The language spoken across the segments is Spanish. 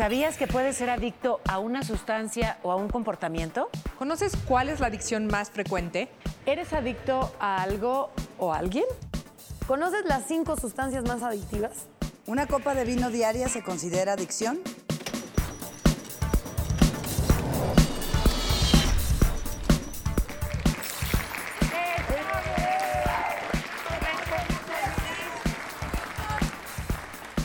¿Sabías que puedes ser adicto a una sustancia o a un comportamiento? ¿Conoces cuál es la adicción más frecuente? ¿Eres adicto a algo o a alguien? ¿Conoces las cinco sustancias más adictivas? ¿Una copa de vino diaria se considera adicción?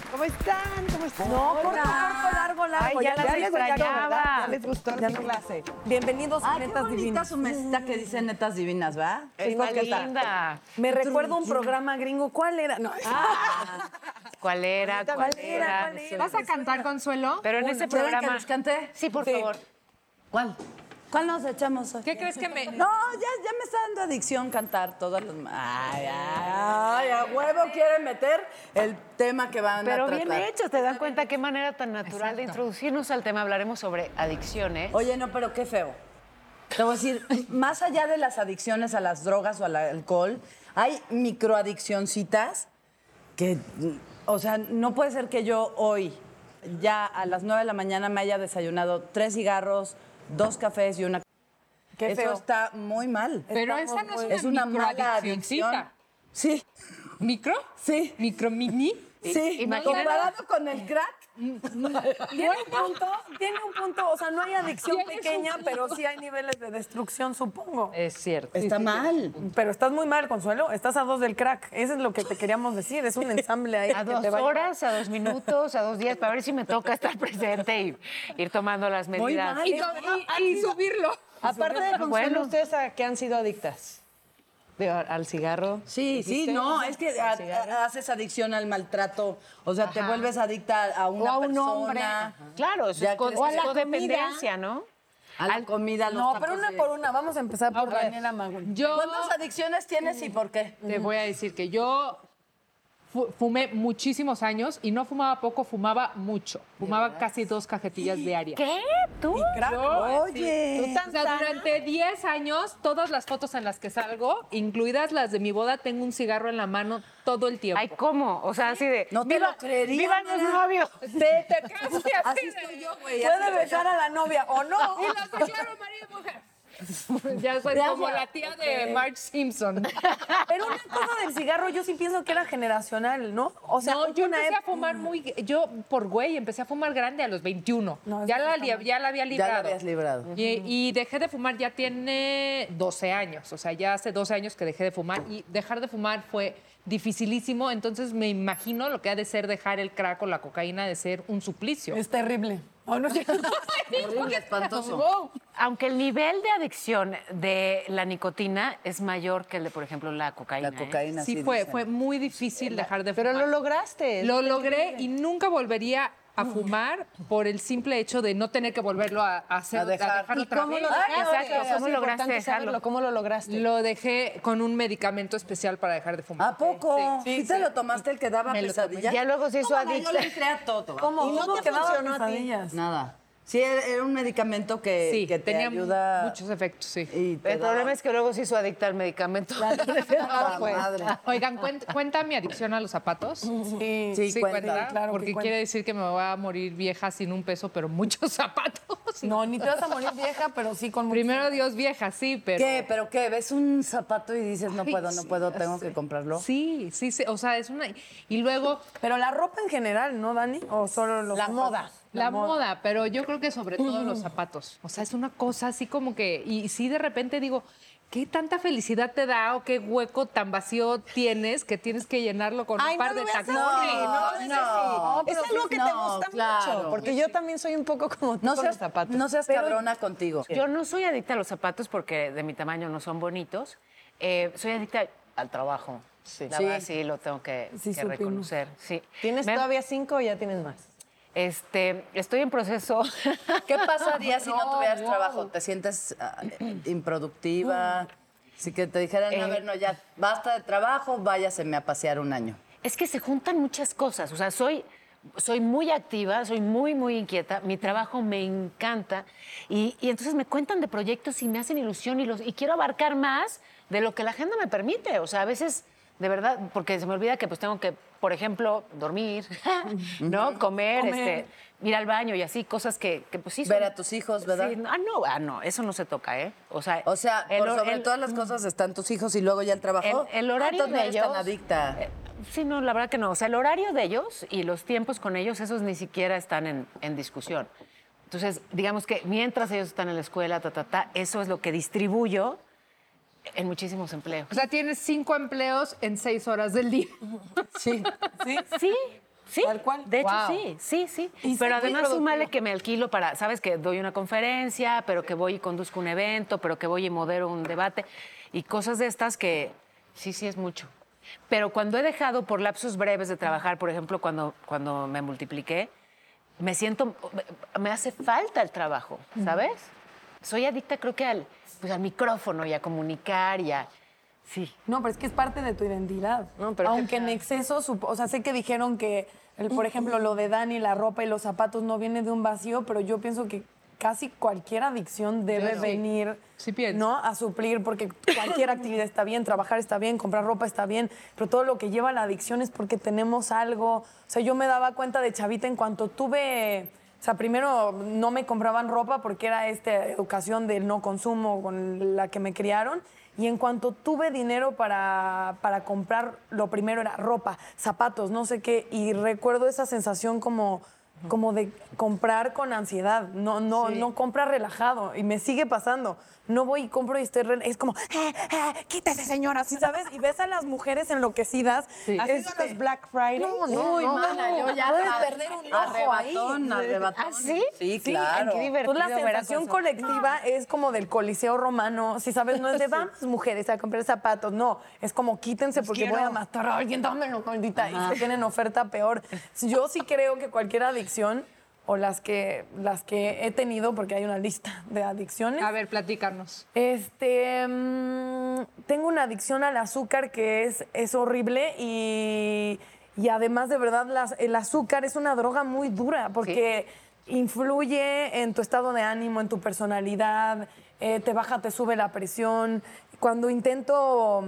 ¿Cómo están? ¿Cómo están? No, corto, corto, largo, largo. Ay, ya las les gustó, extrañaba. ¿verdad? Ya les gustó Ya mi no- clase. Bienvenidos a Ay, qué Netas bonita Divinas. su mesita que dice netas divinas, ¿va? Está ¿qué linda. Me recuerda un programa gringo. ¿Cuál era? No. ¿Cuál era? ¿Cuál, ¿Cuál era? ¿Cuál era? ¿Vas a cantar, Consuelo? Pero en ese ¿Quieren que programa... les cante? Sí, por Sí. favor. ¿Cuál? ¿Cuál nos echamos hoy? ¿Qué crees que me...? No, ya, ya me está dando adicción cantar todas las... Ay, ay, a huevo quieren meter el tema que van Pero a bien tratar. hecho, te das cuenta qué manera tan natural de introducirnos al tema. Hablaremos sobre adicciones. Oye, no, pero qué feo. Te voy a decir, más allá de las adicciones a las drogas o al alcohol, hay microadiccioncitas que, o sea, no puede ser que yo hoy, ya a las 9 de la mañana, me haya desayunado tres cigarros, dos cafés y una... Qué Eso feo. está muy mal. Pero esa no es una, Es una mala adicción. Sí, ¿Micro? sí, ¿Micro mini? Sí. imagínate- Comparado con el crack, Tiene un punto, tiene un punto. O sea, no hay adicción pequeña, pero sí hay niveles de destrucción, supongo. Es cierto. está mal. Pero estás muy mal, Consuelo. Estás a dos del crack. Eso es lo que te queríamos decir. Es un ensamble ahí. A que dos te va a- horas, a dos minutos, a dos días, para ver si me toca estar presente y ir tomando las Muy medidas. mal. Y, y- y subirlo. Aparte de Consuelo, Bueno. ¿ustedes a qué han sido adictas? Al cigarro. Sí, sí, no, es que a- a- haces adicción al maltrato, o sea, te vuelves adicta a una a un persona, hombre. Claro, eso es o a la codependencia, ¿no? a la comida, a los No, pero una de- por una. Vamos a empezar por. Daniela Magui. Yo ¿Cuántas adicciones tienes y por qué? te voy a decir que yo fumé muchísimos años y no fumaba poco, fumaba mucho. Fumaba casi dos cajetillas diarias. ¿Qué? ¿Tú? Oye, O sea, durante 10 años, todas las fotos en las que salgo, incluidas las de mi boda, tengo un cigarro en la mano todo el tiempo. Ay, ¿cómo? O sea, así de... No te lo creería, ¡Vivan los novios! Te, te casi así así estoy yo, güey. Puede besar a la novia o no. Y los declaro marido y mujer. Ya soy como la tía de Marge Simpson. Pero una cosa del cigarro, yo sí pienso que era generacional, ¿no? O sea, no, yo empecé a fumar muy... Yo, por güey, empecé a fumar grande a los 21. No, es ya, la, ya la había Ya librado. la habías librado. Y, y dejé de fumar ya tiene 12 años. O sea, ya hace 12 años que dejé de fumar. Y dejar de fumar fue dificilísimo. Entonces me imagino lo que ha de ser dejar el crack o la cocaína de ser un suplicio. Es terrible. Oh, no, Horrible, espantoso. Aunque el nivel de adicción de la nicotina es mayor que el de, por ejemplo, la cocaína. La ¿eh? cocaína, Sí, sí. fue, dicen. fue muy difícil dejar de Pero lo lograste. Lo logré y nunca volvería a fumar por el simple hecho de no tener que volverlo a, a hacer, A dejar. dejar ¿Y otra ¿Cómo vez. lo exacto, ¿cómo lograste importante dejarlo? saberlo. ¿Cómo lo lograste? Lo dejé con un medicamento especial para dejar de fumar. ¿A poco? Sí, ¿Sí, sí, te sí. lo tomaste el que daba Me lo tomé. pesadilla? Ya luego se hizo adicta. Yo le entré a todo. ¿Cómo? ¿Y no ¿Cómo te funcionó a ti? pesadillas? Nada. Sí, era un medicamento que, Sí, que te tenía ayuda... muchos efectos, sí. El problema es que luego se hizo adicta al medicamento. Ah, madre. Oigan, ¿cuenta, cuenta mi adicción a los zapatos? Sí, Sí, cuenta. claro que Porque cuenta. quiere decir que me voy a morir vieja sin un peso, pero muchos zapatos. No, ni te vas a morir vieja, pero sí con mucho- Primero Dios vieja, sí, pero... ¿Qué? ¿Pero qué? ¿Ves un zapato y dices, no Ay, puedo, no sí, puedo, tengo que comprarlo? Sí, sí, sí, o sea, es una... Y luego Pero la ropa en general, ¿no, Dani? ¿O solo los La zapatos? moda. La, moda. pero yo creo que sobre todo los zapatos. O sea, es una cosa así como que... Y sí, de repente digo, ¿qué tanta felicidad te da o qué hueco tan vacío tienes que tienes que llenarlo con Ay, un par no de tacones? no, no, es no, así. Es algo que te no, gusta claro. mucho. Porque yo también soy un poco como tú No con seas, los zapatos. no seas cabrona contigo. Yo no soy adicta a los zapatos porque de mi tamaño no son bonitos. Eh, soy adicta al trabajo. Sí. La Sí. verdad sí lo tengo que, Sí, que reconocer. Sí. ¿Tienes Me- todavía cinco o ya tienes más? Este, estoy en proceso. ¿Qué pasaría si no, No, tuvieras trabajo? ¿Te sientes ah, improductiva? Si que te dijeran, a Eh. ver, no, ya basta de trabajo, váyaseme a pasear un año. Es que se juntan muchas cosas. O sea, soy, soy muy activa, soy muy, muy inquieta. Mi trabajo me encanta. Y, y entonces me cuentan de proyectos y me hacen ilusión y, los, y quiero abarcar más de lo que la agenda me permite. O sea, a veces, de verdad, porque se me olvida que pues tengo que, por ejemplo, dormir, ¿no? Comer, Comer. Este, ir al baño y así, cosas que, que pues sí. Ver son- a tus hijos, ¿verdad? Sí, ah, no, ah, no, eso no se toca, ¿eh? O sea, O sea, el por hor- sobre el- todas las cosas están tus hijos y luego ya el trabajo. el, el horario de ellos. tan adicta. eh, sí, no, la verdad que no. O sea, el horario de ellos y los tiempos con ellos, esos ni siquiera están en, en discusión. Entonces, digamos que mientras ellos están en la escuela, ta, ta, ta, eso es lo que distribuyo en muchísimos empleos. O sea, tienes cinco empleos en seis horas del día. Sí. Sí. Sí, sí. Tal cual. De hecho, Wow. sí, sí, sí. Y pero además súmale que me alquilo para, sabes, que doy una conferencia, pero que voy y conduzco un evento, pero que voy y modero un debate y cosas de estas que sí, sí es mucho. Pero cuando he dejado por lapsos breves de trabajar, por ejemplo, cuando, cuando me multipliqué, me siento, me hace falta el trabajo, ¿sabes? Soy adicta creo que al, pues, al micrófono y a comunicar y a... Sí. No, pero es que es parte de tu identidad. No, pero Aunque en exceso, supo- o sea, sé que dijeron que, el- por ejemplo, lo de Dani, la ropa y los zapatos no viene de un vacío, pero yo pienso que casi cualquier adicción debe Claro. venir Sí pienso. ¿no? a suplir, porque cualquier actividad está bien, trabajar está bien, comprar ropa está bien, pero todo lo que lleva a la adicción es porque tenemos algo. O sea, yo me daba cuenta de chavita en cuanto tuve... O sea, primero no me compraban ropa porque era esta educación del no consumo con la que me criaron. Y en cuanto tuve dinero para, para comprar, lo primero era ropa, zapatos, no sé qué. Y recuerdo esa sensación como, como de comprar con ansiedad. No, no, no compra relajado. Y me sigue pasando. No voy y compro y estoy... rel- Es como, "Eh, eh, quítese señora, ¿sí sabes? Y ves a las mujeres enloquecidas. ¿Has Es ido a los Black Friday? No, no, Uy, no, mana, yo ya puedes a- perder un ojo ahí. ¿Ah, sí? Sí, Sí, claro. qué divertido Pues la ver a sensación colectiva es como del coliseo romano, si sabes, no es de vamos mujeres a comprar zapatos, no, es como quítense porque voy a matar a alguien, dámelo, maldita, y se tienen oferta peor. Yo sí creo que cualquier adicción, o las que, las que he tenido, porque hay una lista de adicciones, A ver, platícanos. este, mm, tengo una adicción al azúcar que es, es horrible y, y además de verdad las- el azúcar es una droga muy dura porque influye en tu estado de ánimo, en tu personalidad, eh, te baja, te sube la presión. Cuando intento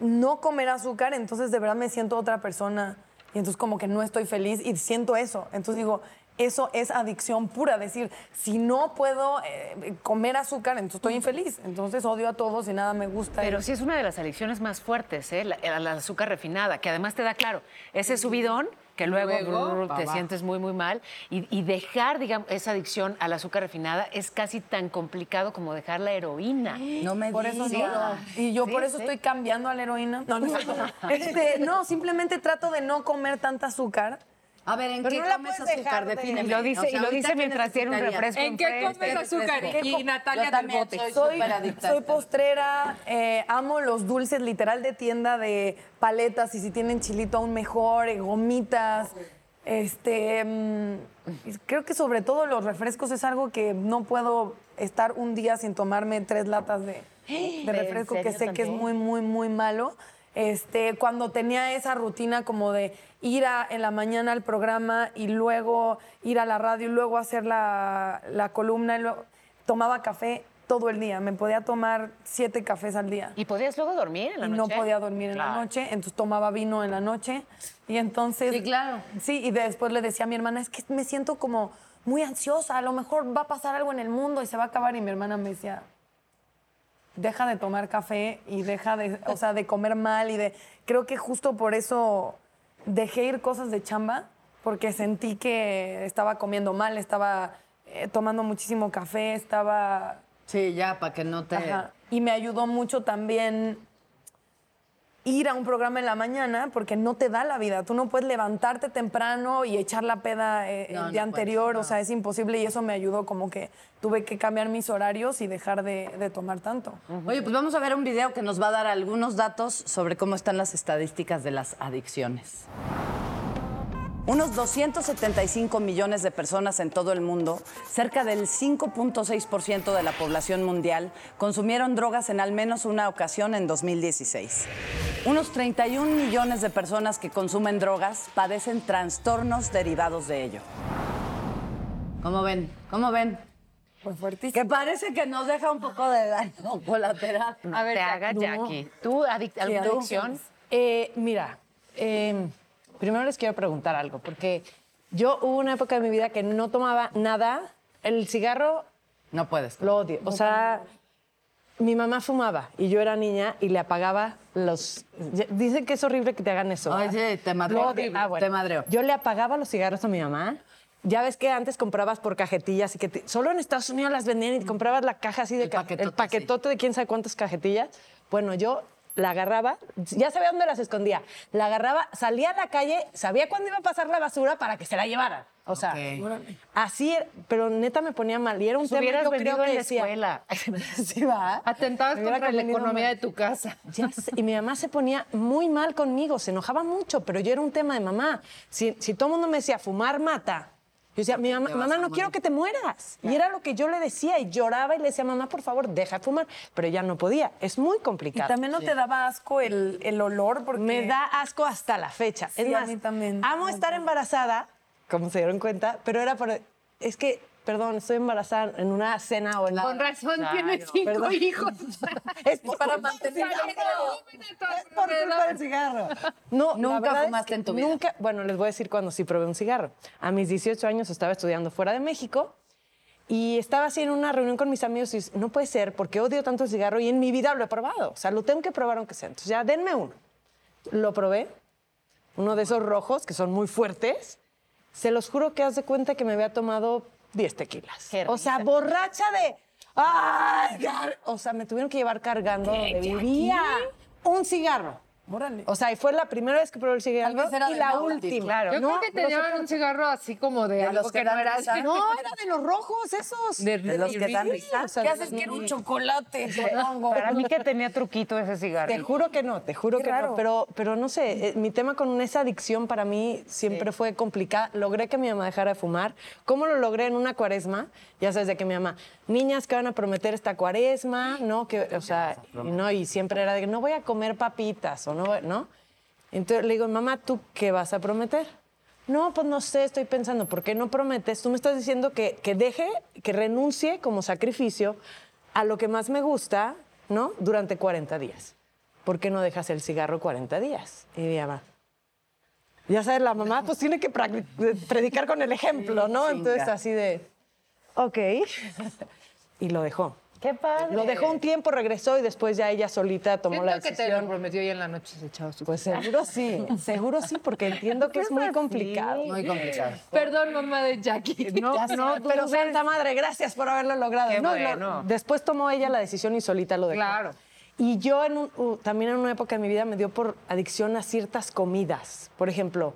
no comer azúcar, entonces de verdad me siento otra persona y entonces como que no estoy feliz y siento eso. Entonces digo, eso es adicción pura, decir, si no puedo eh, comer azúcar, entonces estoy infeliz. Entonces odio a todos y nada me gusta. Pero sí es una de las adicciones más fuertes, ¿eh? La, la azúcar refinada, que además te da, claro, ese subidón que luego, Luego, brr, pa' te sientes muy, muy mal. Y, y dejar, digamos, esa adicción al azúcar refinada es casi tan complicado como dejar la heroína. No me Por eso digas. no. Y yo por eso sí. estoy cambiando a la heroína. No, no, Este, no, simplemente trato de no comer tanta azúcar. A ver, ¿en Pero qué no la comes azúcar? dejar de- Defíneme. Y lo dice, O sea, y lo ahorita, dice ¿qué mientras tiene un refresco. ¿En qué comes azúcar? refresco. Y Natalia Yo del también bote. soy Soy, postrera, eh, amo los dulces literal de tienda de paletas y si tienen chilito aún mejor, eh, gomitas. Este, mm, creo que sobre todo los refrescos es algo que no puedo estar un día sin tomarme tres latas de, de ¿En refresco que sé que es también? muy, muy, muy malo. Este, cuando tenía esa rutina como de ir a- en la mañana al programa y luego ir a la radio y luego hacer la, la columna, y luego- tomaba café todo el día. Me podía tomar siete cafés al día. ¿Y podías luego dormir en la Y no noche? podía dormir en la noche, entonces tomaba vino en la noche. Y entonces. Sí, claro. Sí, y después le decía a mi hermana, es que me siento como muy ansiosa, a lo mejor va a pasar algo en el mundo y se va a acabar. Y mi hermana me decía, deja de tomar café y deja de, o sea, de comer mal y de... Creo que justo por eso dejé ir cosas de chamba, porque sentí que estaba comiendo mal, estaba eh, tomando muchísimo café, estaba... Sí, ya, para que no te... Ajá. Y me ayudó mucho también ir a un programa en la mañana porque no te da la vida. Tú no puedes levantarte temprano y echar la peda eh, No, el día no puedes, anterior, no. o sea, es imposible y eso me ayudó como que tuve que cambiar mis horarios y dejar de, de tomar tanto. Oye, pues vamos a ver un video que nos va a dar algunos datos sobre cómo están las estadísticas de las adicciones. Unos 275 millones de personas en todo el mundo, cerca del 5.6% de la población mundial, consumieron drogas en al menos una ocasión en 2016. Unos 31 millones de personas que consumen drogas padecen trastornos derivados de ello. ¿Cómo ven? ¿Cómo ven? Pues fuertísimo. Que parece que nos deja un poco de daño colateral. No A ver, te hagas. Jackie. ¿Tú, adic- alguna adicciones. adicción? Eh, mira, eh, primero les quiero preguntar algo, porque Yo hubo una época de mi vida que no tomaba nada. El cigarro No puedes. lo odio. O sea, mi mamá fumaba y yo era niña y le apagaba los... Dicen que es horrible que te hagan eso. ¿verdad? Oye, te madreo. Lo odio. Ah, bueno. Te madreo. Yo le apagaba los cigarros a mi mamá. Ya ves que antes comprabas por cajetillas y que te- solo en Estados Unidos las vendían y te comprabas la caja así de El ca- paquetote, el paquetote de quién sabe cuántas cajetillas. Bueno, yo la agarraba, ya sabía dónde las escondía. La agarraba, salía a la calle, sabía cuándo iba a pasar la basura para que se la llevaran. O sea, Ok. así, era, pero neta me ponía mal. Y era un Nos tema hubieras yo creo que en la decía- escuela. Sí, va. Atentabas contra la economía de tu casa. Ya sé, y mi mamá se ponía muy mal conmigo, se enojaba mucho, pero yo era un tema de mamá. Si, si todo el mundo me decía, fumar mata, yo decía, mi mamá, mamá, no morir". quiero que te mueras. Y era lo que yo le decía y lloraba y le decía, mamá, por favor, deja de fumar. Pero ya no podía, es muy Y complicado. también no te daba asco el, el olor porque... Me da asco hasta la fecha. Sí, es a más, mí también. amo estar embarazada, como se dieron cuenta, pero era por... Es que, perdón, estoy embarazada en una cena o en... Con razón tienes cinco Perdón. hijos. Es por Para mantener Es por culpa del cigarro. No, Nunca la fumaste que en tu vida. Nunca, bueno, les voy a decir cuando sí probé un cigarro. A mis 18 años estaba estudiando fuera de México y estaba así en una reunión con mis amigos y dije, no puede ser porque odio tanto el cigarro y en mi vida lo he probado. O sea, lo tengo que probar aunque sea. Entonces ya denme uno. Lo probé, uno de esos rojos que son muy fuertes. Se los juro que haz de cuenta que me había tomado 10 tequilas. O sea, borracha de... ¡Ay! car-". O sea, me tuvieron que llevar cargando donde vivía un cigarro. Órale. O sea, y fue la primera vez que probé el cigarro y de la última. claro. Yo No, creo que te un cigarro así como de, De algo los que, que no era risa. No, era de los rojos esos. De, De los que dan risa. O sea, ¿Qué de haces? Quiero un chocolate. Para mí que tenía truquito ese cigarro. Te juro que no, te juro Qué que raro. no. Pero, pero no sé, eh, mi tema con esa adicción para mí siempre fue complicada. Logré que mi mamá dejara de fumar. ¿Cómo lo logré en una cuaresma? Ya sabes de que mi mamá, niñas que van a prometer esta cuaresma, ¿no? Que, o sea, no, y siempre era de que no voy a comer papitas no, ¿no? Entonces le digo, mamá, ¿tú qué vas a prometer? No, pues no sé, estoy pensando, ¿por qué no prometes? Tú me estás diciendo que, que deje, que renuncie como sacrificio a lo que más me gusta, ¿no? Durante 40 días. ¿Por qué no dejas el cigarro 40 días? Y mi mamá, ya sabes, la mamá pues tiene que predicar con el ejemplo, ¿no? Entonces así de, ok. y lo dejó. Qué padre. Lo dejó un tiempo, regresó y después ya ella solita tomó Siento la que te decisión. lo prometió y en la noche se echaba su... Pues seguro sí, seguro sí, porque entiendo que es muy complicado. Muy complicado. Perdón, mamá de Jackie. No, no, pero Santa Madre, gracias por haberlo logrado. Qué No, lo- bueno. después tomó ella la decisión y solita lo dejó. Claro. Y yo en un- uh, también en una época de mi vida me dio por adicción a ciertas comidas. Por ejemplo,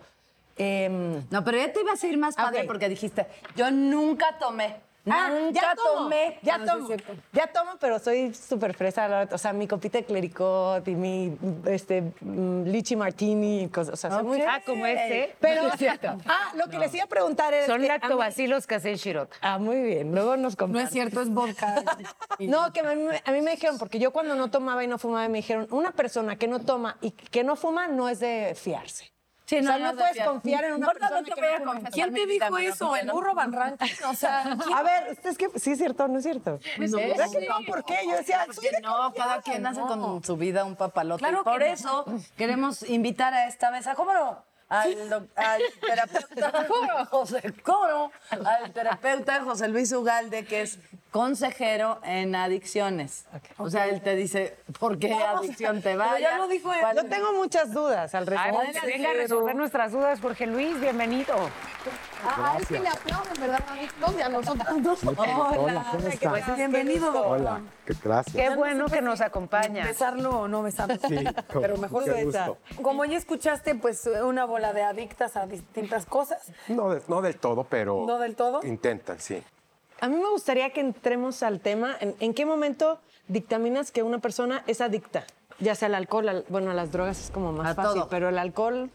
em, No, pero ya te ibas a ir más padre porque dijiste, yo nunca tomé. Ah, nunca ya tomo, tomé. Ya No, es tomo. cierto. ya tomo, pero soy súper fresa. O sea, mi copita de clericot y mi este, mm, lichi martini. y cosas. O sea, soy muy... Ah, como este. Pero, ah, lo que les iba a preguntar era... Son que lactobacilos que hacen shirota. Ah, muy bien. Luego nos No comparten. es cierto, es vodka. No, que a mí, me- a mí me dijeron, porque yo cuando no tomaba y no fumaba, me dijeron, una persona que no toma y que no fuma no es de fiarse. Sí, o sea, no, de puedes fiar. confiar en una persona no te que voy no a fuma. confesar ¿Quién te dijo eso? ¿El burro Van Rankin? O sea, ¿quién? A ver, es que sí es cierto, no es cierto. No, ¿Verdad que no? ¿Por qué? Yo decía, soy de no, cada quien hace con su vida un papalote. Claro Y por no. eso queremos invitar a esta mesa, ¿cómo no? Al, doc- al terapeuta José, ¿cómo no? Al terapeuta José Luis Ugalde, que es consejero en adicciones. O sea, él te dice por qué adicción te va. Ya lo dijo él. Yo tengo muchas dudas al respecto. Venga a resolver nuestras dudas, Jorge Luis, bienvenido. A él sí le aplauden, ¿verdad, David? A nosotros dos. Hola, ¿cómo estás? Bienvenido, doctor. Hola, gracias. Qué bueno que nos acompaña. Besarlo o no besarlo. Sí, con Pero mejor mucho besa. gusto. Como ya escuchaste, pues una bola de adictas a distintas cosas. No, de- no del todo, pero. ¿No del todo? Intentan, sí. A mí me gustaría que entremos al tema. ¿En, en qué momento dictaminas que una persona es adicta? Ya sea al alcohol, al- bueno, a las drogas es como más A fácil, todo. pero el alcohol...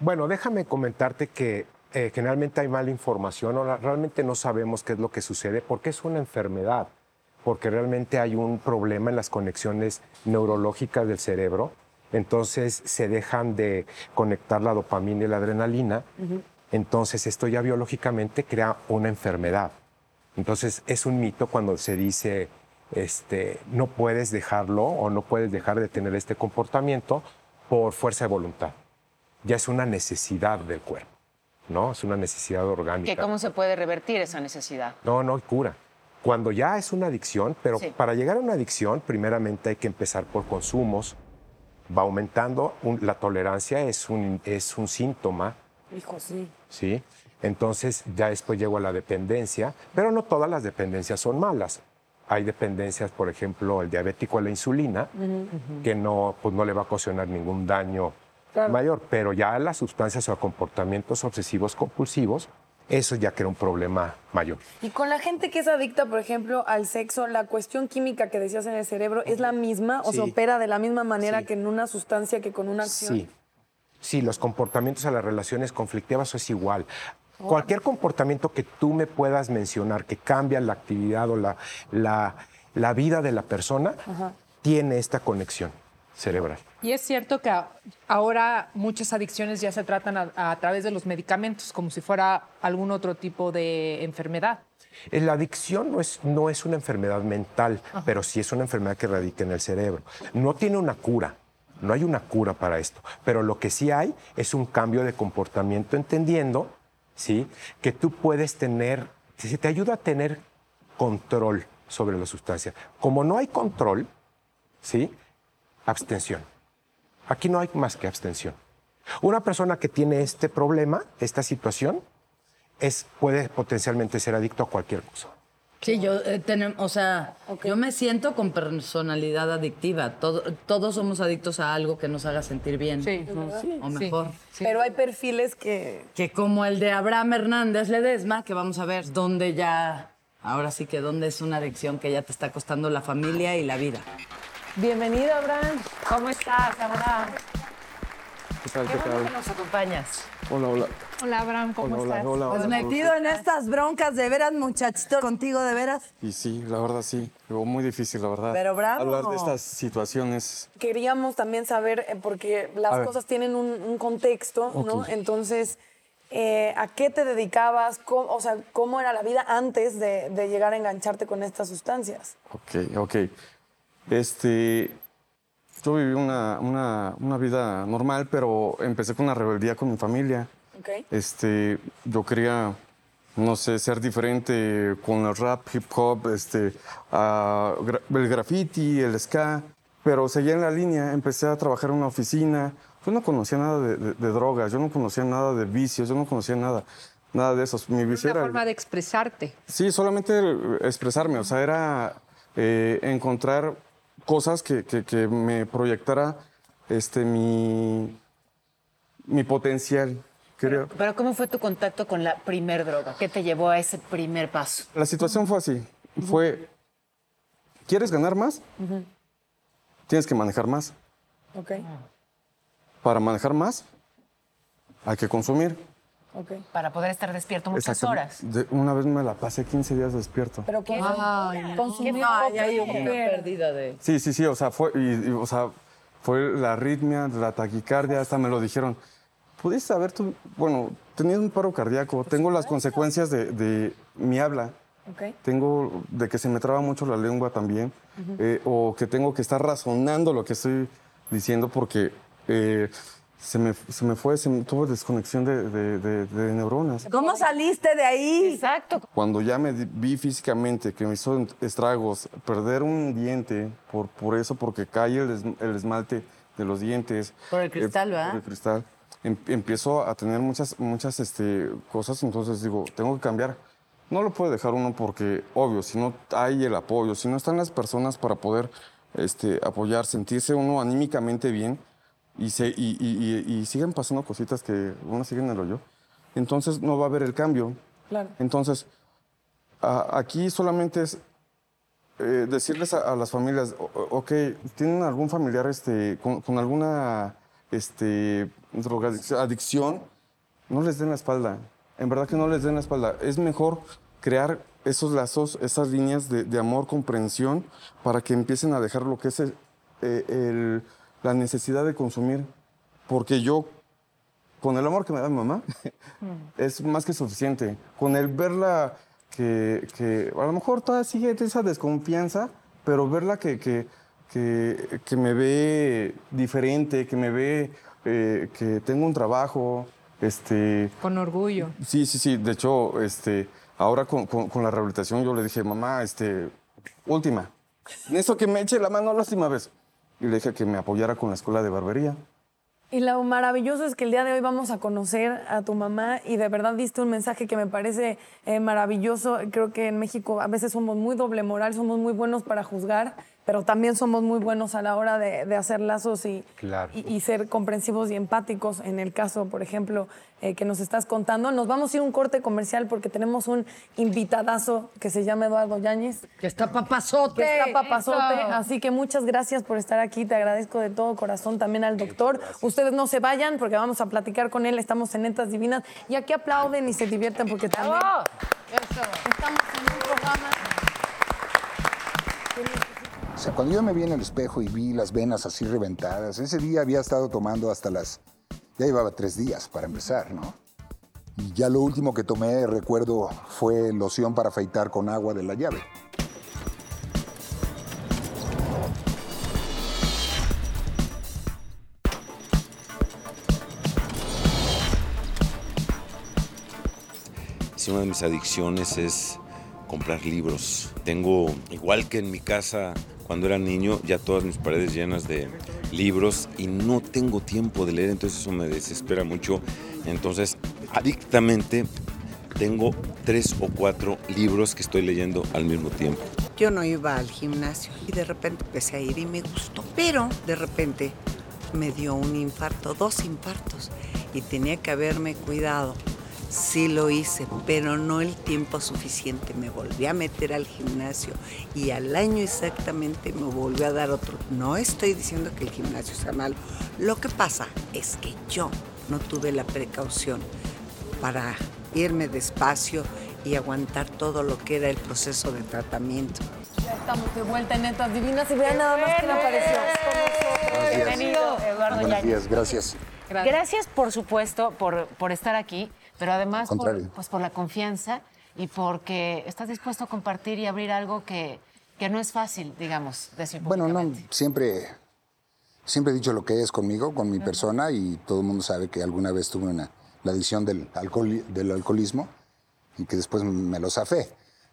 Bueno, déjame comentarte que eh, generalmente hay mala información o la- realmente no sabemos qué es lo que sucede porque es una enfermedad, porque realmente hay un problema en las conexiones neurológicas del cerebro. Entonces se dejan de conectar la dopamina y la adrenalina. Entonces esto ya biológicamente crea una enfermedad. Entonces es un mito cuando se dice este, no puedes dejarlo o no puedes dejar de tener este comportamiento por fuerza de voluntad. Ya es una necesidad del cuerpo. ¿no? Es una necesidad orgánica. ¿Que ¿Cómo se puede revertir esa necesidad? No, no hay cura. Cuando ya es una adicción, pero Sí. para llegar a una adicción, primeramente hay que empezar por consumos. Va aumentando, un- la tolerancia es un, es un síntoma, Hijo, sí. ¿sí? Entonces ya después llego a la dependencia, pero no todas las dependencias son malas. Hay dependencias, por ejemplo, el diabético a la insulina, que no, pues no le va a ocasionar ningún daño mayor, pero ya las sustancias o comportamientos obsesivos compulsivos, eso ya que era un problema mayor. Y con la gente que es adicta, por ejemplo, al sexo, la cuestión química que decías en el cerebro es la misma o se opera de la misma manera Sí. que en una sustancia que con una acción. Sí. Sí, los comportamientos a las relaciones conflictivas es igual. Cualquier comportamiento que tú me puedas mencionar que cambia la actividad o la, la, la vida de la persona tiene esta conexión cerebral. Y es cierto que ahora muchas adicciones ya se tratan a, a través de los medicamentos, como si fuera algún otro tipo de enfermedad. La adicción no es, no es una enfermedad mental, pero sí es una enfermedad que radica en el cerebro. No tiene una cura, no hay una cura para esto, pero lo que sí hay es un cambio de comportamiento entendiendo, ¿sí? Que tú puedes tener, si te ayuda a tener control sobre la sustancia. Como no hay control, ¿sí? Abstención. Aquí no hay más que abstención. Una persona que tiene este problema, esta situación, es, puede potencialmente ser adicto a cualquier cosa. Sí, yo eh, tenem- o sea, yo me siento con personalidad adictiva. Todo- todos somos adictos a algo que nos haga sentir bien. Sí. O mejor. Pero hay perfiles que... Que como el de Abraham Hernández Ledesma, que vamos a ver dónde ya, ahora sí que dónde es una adicción que ya te está costando la familia y la vida. Bienvenido, Abraham. ¿Cómo estás, Abraham? ¿Qué tal? Qué ¿Qué bueno que tal? nos acompañas. Hola, hola. Hola, Abraham, ¿cómo Hola, hola, estás? hola, Pues hola. metido en estas broncas, de veras, muchachito, contigo, de veras. Y sí, la verdad sí. Fue muy difícil, la verdad. Pero bravo. Hablar de estas situaciones. Queríamos también saber, eh, porque las cosas tienen un, un contexto, ¿no? Ok. Entonces, eh, ¿a qué te dedicabas? ¿Cómo, o sea, ¿cómo era la vida antes de, de llegar a engancharte con estas sustancias? Ok, ok. Este. Yo viví una, una, una vida normal, pero empecé con una rebeldía con mi familia. ¿Ok? Este, yo quería, no sé, ser diferente con el rap, hip hop, este, gra- el graffiti, el ska, pero seguía en la línea, empecé a trabajar en una oficina. Yo no conocía nada de, de- de drogas, yo no conocía nada de vicios, yo no conocía nada, nada de eso. Mi vicio Una era... forma de expresarte. Sí, solamente expresarme, o sea, era eh, encontrar cosas que, que- que me proyectara este, mi, mi potencial. Quería- Pero ¿cómo fue tu contacto con la primer droga? ¿Qué te llevó a ese primer paso? La situación fue así, fue, ¿quieres ganar más? Tienes que manejar más. ¿Ok? Para manejar más, hay que consumir. ¿Ok? Para poder estar despierto muchas Exacto. horas. De- una vez me la pasé 15 días despierto. Pero ¿qué? Ay, una pérdida de... Sí, sí, sí, o sea, fue, y- y, o sea, fue la arritmia, la taquicardia, hasta me lo dijeron. ¿Pudiste haber tú, bueno, tenías un paro cardíaco, tengo las consecuencias de, de mi habla, ¿Ok? tengo de que se me traba mucho la lengua también, eh, o que tengo que estar razonando lo que estoy diciendo porque eh, se, me, se me fue, se me, tuvo desconexión de, de- de- de neuronas. ¿Cómo saliste de ahí? Exacto. Cuando ya me vi físicamente que me hizo estragos, perder un diente por, por eso, porque cae el, es- el esmalte de los dientes. Por el cristal, eh, ¿verdad? Por el cristal. Em- empiezo a tener muchas, muchas este, cosas, entonces digo, tengo que cambiar. No lo puede dejar uno porque, obvio, si no hay el apoyo, si no están las personas para poder este, apoyar, sentirse uno anímicamente bien y, se, y, y- y- siguen pasando cositas que uno sigue en el hoyo, entonces no va a haber el cambio. Claro. Entonces, a- aquí solamente es eh, decirles a, a las familias, ok, ¿tienen algún familiar este, con, con alguna este, adicción? No les den la espalda. En verdad que no les den la espalda. Es mejor crear esos lazos, esas líneas de, de amor, comprensión, para que empiecen a dejar lo que es el- eh, el- la necesidad de consumir. Porque yo con el amor que me da mi mamá, es más que suficiente. Con el verla que, que a lo mejor todavía sigue esa desconfianza, pero verla que, que, que, que me ve diferente, que me ve eh, que tengo un trabajo, Este, Con orgullo. Sí, sí, sí. De hecho, este, ahora con, con- con la rehabilitación yo le dije, mamá, este, última. Eso que me eche la mano la última vez. Y le dije que me apoyara con la escuela de barbería. Y lo maravilloso es que el día de hoy vamos a conocer a tu mamá y de verdad diste un mensaje que me parece eh, maravilloso. Creo que en México a veces somos muy doble moral, somos muy buenos para juzgar, pero también somos muy buenos a la hora de, de hacer lazos y, Claro. y, y ser comprensivos y empáticos. En el caso, por ejemplo, eh, que nos estás contando. Nos vamos a ir a un corte comercial porque tenemos un invitadazo que se llama Eduardo Yáñez. Que está papazote. Que está papazote. Eso. Así que muchas gracias por estar aquí. Te agradezco de todo corazón también al doctor. Ustedes no se vayan porque vamos a platicar con él. Estamos en Netas Divinas. Y aquí aplauden y se divierten porque también ¡Bravo! estamos en un programa. Cuando yo me vi en el espejo y vi las venas así reventadas, ese día había estado tomando hasta las... Ya llevaba tres días para empezar, ¿no? Y ya lo último que tomé, recuerdo, fue loción para afeitar con agua de la llave. Una de mis adicciones es comprar libros. Tengo, igual que en mi casa cuando era niño, ya todas mis paredes llenas de libros y no tengo tiempo de leer, entonces eso me desespera mucho. Entonces, adictamente, tengo tres o cuatro libros que estoy leyendo al mismo tiempo. Yo no iba al gimnasio y de repente empecé a ir y me gustó. Pero de repente me dio un infarto, dos infartos y tenía que haberme cuidado. Sí lo hice, pero no el tiempo suficiente. Me volví a meter al gimnasio y al año exactamente me volvió a dar otro. No estoy diciendo que el gimnasio sea malo. Lo que pasa es que yo no tuve la precaución para irme despacio y aguantar todo lo que era el proceso de tratamiento. Ya estamos de vuelta en Netas Divinas y vean nada más quién apareció. Bienvenido, Eduardo Buenos días, gracias. Gracias, por supuesto, por, por estar aquí, pero además por, pues, por la confianza y porque estás dispuesto a compartir y abrir algo que, que no es fácil, digamos, decir Bueno, no, siempre, siempre he dicho lo que es conmigo, con mi persona, y todo el mundo sabe que alguna vez tuve una, la adicción del, alcohol, del alcoholismo y que después me lo zafé.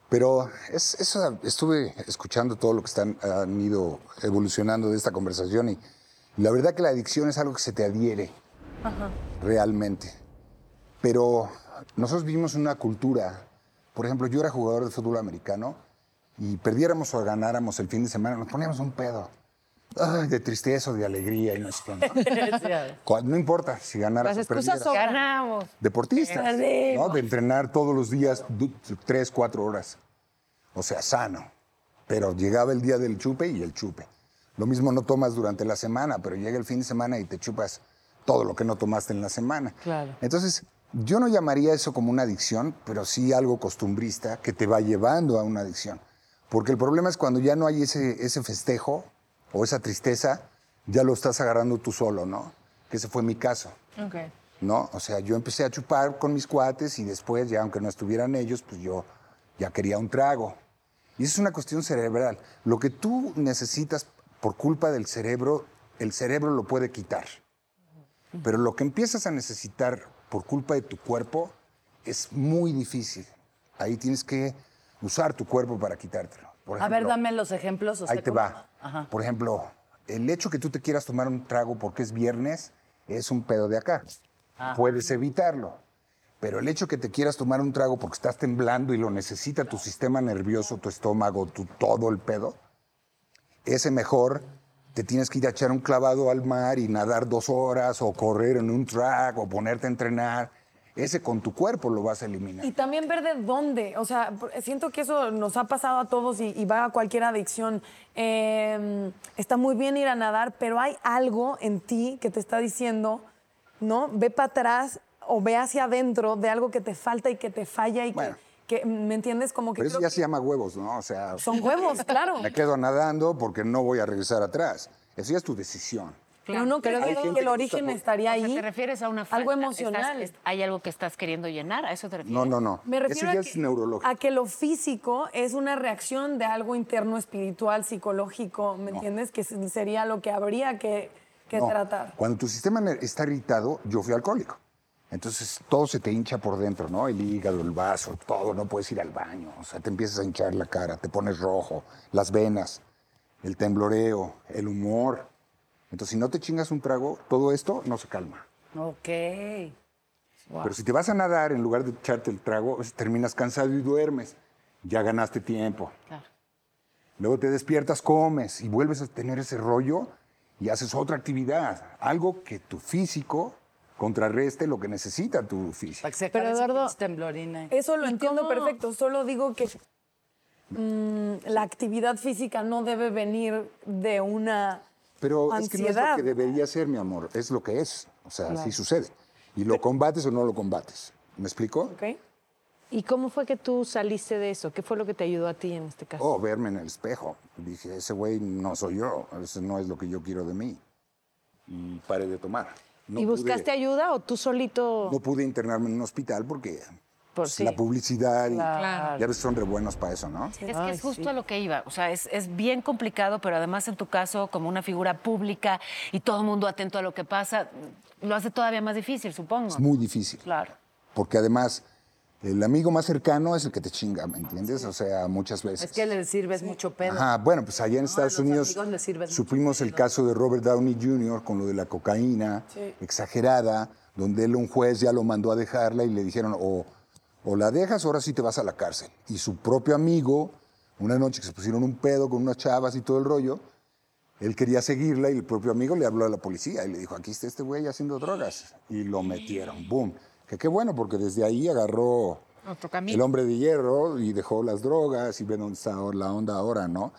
Pero es, eso, estuve escuchando todo lo que están, han ido evolucionando de esta conversación y la verdad que la adicción es algo que se te adhiere realmente. Pero nosotros vivimos una cultura, por ejemplo, yo era jugador de fútbol americano y perdiéramos o ganáramos el fin de semana, nos poníamos un pedo. Ay, de tristeza o de alegría y no sé qué. No importa si ganaras Las o excusas perdieras. sobran. Ganamos. Deportistas, ¿no? De entrenar todos los días tres, cuatro horas. O sea, sano. Pero llegaba el día del chupe y el chupe. Lo mismo no tomas durante la semana, pero llega el fin de semana y te chupas todo lo que no tomaste en la semana. Claro. Entonces, yo no llamaría eso como una adicción, pero sí algo costumbrista que te va llevando a una adicción. Porque el problema es cuando ya no hay ese, ese festejo o esa tristeza, ya lo estás agarrando tú solo, ¿no? Que ese fue mi caso. ¿no? O sea, yo empecé a chupar con mis cuates y después, ya aunque no estuvieran ellos, pues yo ya quería un trago. Y eso es una cuestión cerebral. Lo que tú necesitas por culpa del cerebro, el cerebro lo puede quitar. Pero lo que empiezas a necesitar por culpa de tu cuerpo es muy difícil. Ahí tienes que usar tu cuerpo para quitártelo. Por A ver, dame los ejemplos. o Ahí te ¿cómo? va. Ajá. Por ejemplo, el hecho que tú te quieras tomar un trago porque es viernes es un pedo de acá. Ah. Puedes evitarlo. Pero el hecho que te quieras tomar un trago porque estás temblando y lo necesita tu sistema nervioso, tu estómago, tu, todo el pedo, ese mejor te tienes que ir a echar un clavado al mar y nadar dos horas o correr en un track o ponerte a entrenar. Ese con tu cuerpo lo vas a eliminar. Y también ver de dónde, o sea, siento que eso nos ha pasado a todos y, y va a cualquier adicción. Eh, está muy bien ir a nadar, pero hay algo en ti que te está diciendo, ¿no? Ve para atrás o ve hacia adentro de algo que te falta y que te falla y Bueno. que, que, ¿me entiendes? Como que Pero eso creo ya se que llama huevos, ¿no? O sea, son huevos, claro. me quedo nadando porque no voy a regresar atrás. Eso ya es tu decisión. Pero no creo Hay que, gente que el origen gusta- estaría O sea, ahí. ¿Te refieres a una falta? Algo emocional. Estás- es- ¿Hay algo que estás queriendo llenar? ¿A eso te refieres? No, no, no. Me refiero Eso ya a, es que, neurológico. a que lo físico es una reacción de algo interno, espiritual, psicológico, ¿me entiendes? Que se- sería lo que habría que, que No. tratar. Cuando tu sistema está irritado, yo fui alcohólico. Entonces todo se te hincha por dentro, ¿no? El hígado, el vaso, todo, no puedes ir al baño, o sea, te empiezas a hinchar la cara, te pones rojo, las venas, el tembloreo, el humor. Entonces, si no te chingas un trago, todo esto no se calma. Ok. Pero si te vas a nadar, en lugar de echarte el trago, pues, terminas cansado y duermes. Ya ganaste tiempo. Luego te despiertas, comes y vuelves a tener ese rollo y haces otra actividad. Algo que tu físico contrarreste lo que necesita tu físico. Para que se Pero, Eduardo. Eso lo entiendo cómo? perfecto, solo digo que mm, la actividad física no debe venir de una Pero es que no es lo que debería ser, mi amor, es lo que es. O sea, así sucede. Y lo combates o no lo combates. ¿Me explico? ¿ok? ¿Y cómo fue que tú saliste de eso? ¿Qué fue lo que te ayudó a ti en este caso? Oh, verme en el espejo. Dije, ese güey no soy yo, eso no es lo que yo quiero de mí. Y paré de tomar. No ¿Y buscaste pude- ayuda o tú solito? No pude internarme en un hospital porque Por pues, sí. la publicidad y Claro. ya ves son re buenos para eso, ¿no? Es que es justo a lo que iba. O sea, es, es bien complicado, pero además en tu caso, como una figura pública y todo el mundo atento a lo que pasa, lo hace todavía más difícil, supongo. Es muy difícil. Claro. Porque además el amigo más cercano es el que te chinga, ¿me entiendes? O sea, muchas veces. Es que le sirves mucho pedo. Ajá, bueno, pues allá en Estados Unidos supimos el caso de Robert Downey Jr. con lo de la cocaína exagerada, donde él un juez ya lo mandó a dejarla y le dijeron o, o la dejas o ahora sí te vas a la cárcel. Y su propio amigo, una noche que se pusieron un pedo con unas chavas y todo el rollo, él quería seguirla y el propio amigo le habló a la policía y le dijo, aquí está este güey haciendo drogas. Y lo metieron, boom. Que qué bueno, porque desde ahí agarró Otro camino. el hombre de hierro y dejó las drogas y ve dónde está ahora la onda ahora, ¿no?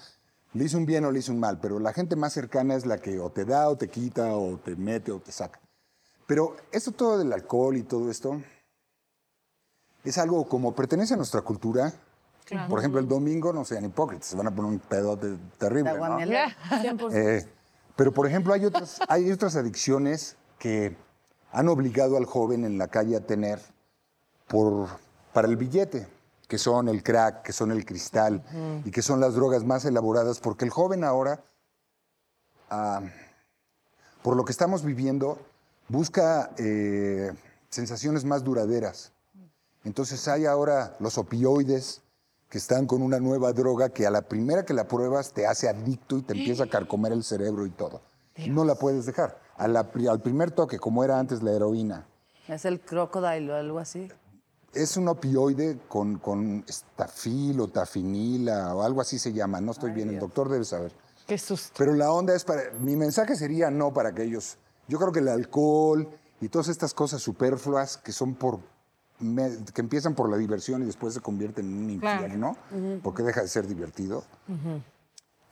Le hizo un bien o le hizo un mal, pero la gente más cercana es la que o te da o te quita o te mete o te saca. Pero esto todo del alcohol y todo esto es algo como pertenece a nuestra cultura. Por ejemplo, el domingo no sean hipócritas, se van a poner un pedote terrible, ¿no? Eh, pero, por ejemplo, hay otras, hay otras adicciones que han obligado al joven en la calle a tener por, para el billete, que son el crack, que son el cristal y que son las drogas más elaboradas, porque el joven ahora, ah, por lo que estamos viviendo, busca eh, sensaciones más duraderas. Entonces hay ahora los opioides que están con una nueva droga que a la primera que la pruebas te hace adicto y te empieza a carcomer el cerebro y todo. No la puedes dejar. A la pri- al primer toque, como era antes la heroína, Es el crocodile o algo así. es un opioide con, con estafil o tafinila o algo así se llama. No estoy bien, el doctor debe saber. Qué susto. Pero la onda es para. Mi mensaje sería no para aquellos. Yo creo que el alcohol y todas estas cosas superfluas que son por. me- que empiezan por la diversión y después se convierten en un Claro. infierno, porque deja de ser divertido.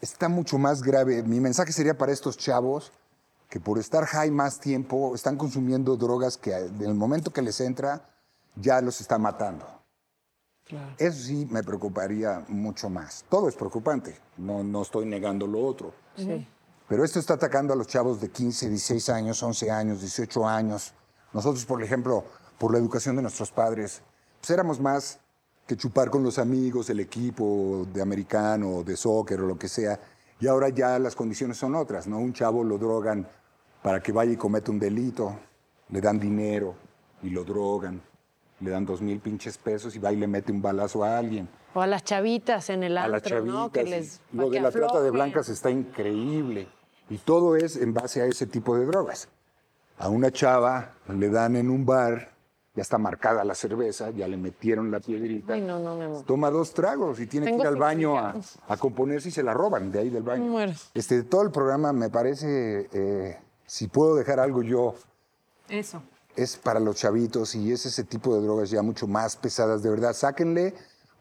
Está mucho más grave. Mi mensaje sería para estos chavos que por estar high más tiempo están consumiendo drogas que en el momento que les entra ya los está matando. Eso sí me preocuparía mucho más. Todo es preocupante, no, no estoy negando lo otro. Pero esto está atacando a los chavos de 15, 16 años, 11 años, 18 años. Nosotros, por ejemplo, por la educación de nuestros padres, pues éramos más que chupar con los amigos, el equipo de americano, de soccer o lo que sea. Y ahora ya las condiciones son otras, ¿no? Un chavo lo drogan para que vaya y cometa un delito, le dan dinero y lo drogan, le dan dos mil pinches pesos y va y le mete un balazo a alguien O a las chavitas en el a antro, las chavitas. ¿no? Que les, lo de la trata de blancas está increíble. Y todo es en base a ese tipo de drogas. A una chava le dan en un bar, ya está marcada la cerveza, ya le metieron la piedrita. Ay, no, no, mi amor. Toma dos tragos y tiene Tengo que ir al baño a, a componerse y se la roban de ahí del baño. Me muero. Este, todo el programa me parece, eh, si puedo dejar algo yo, Eso. es para los chavitos y es ese tipo de drogas ya mucho más pesadas. De verdad, sáquenle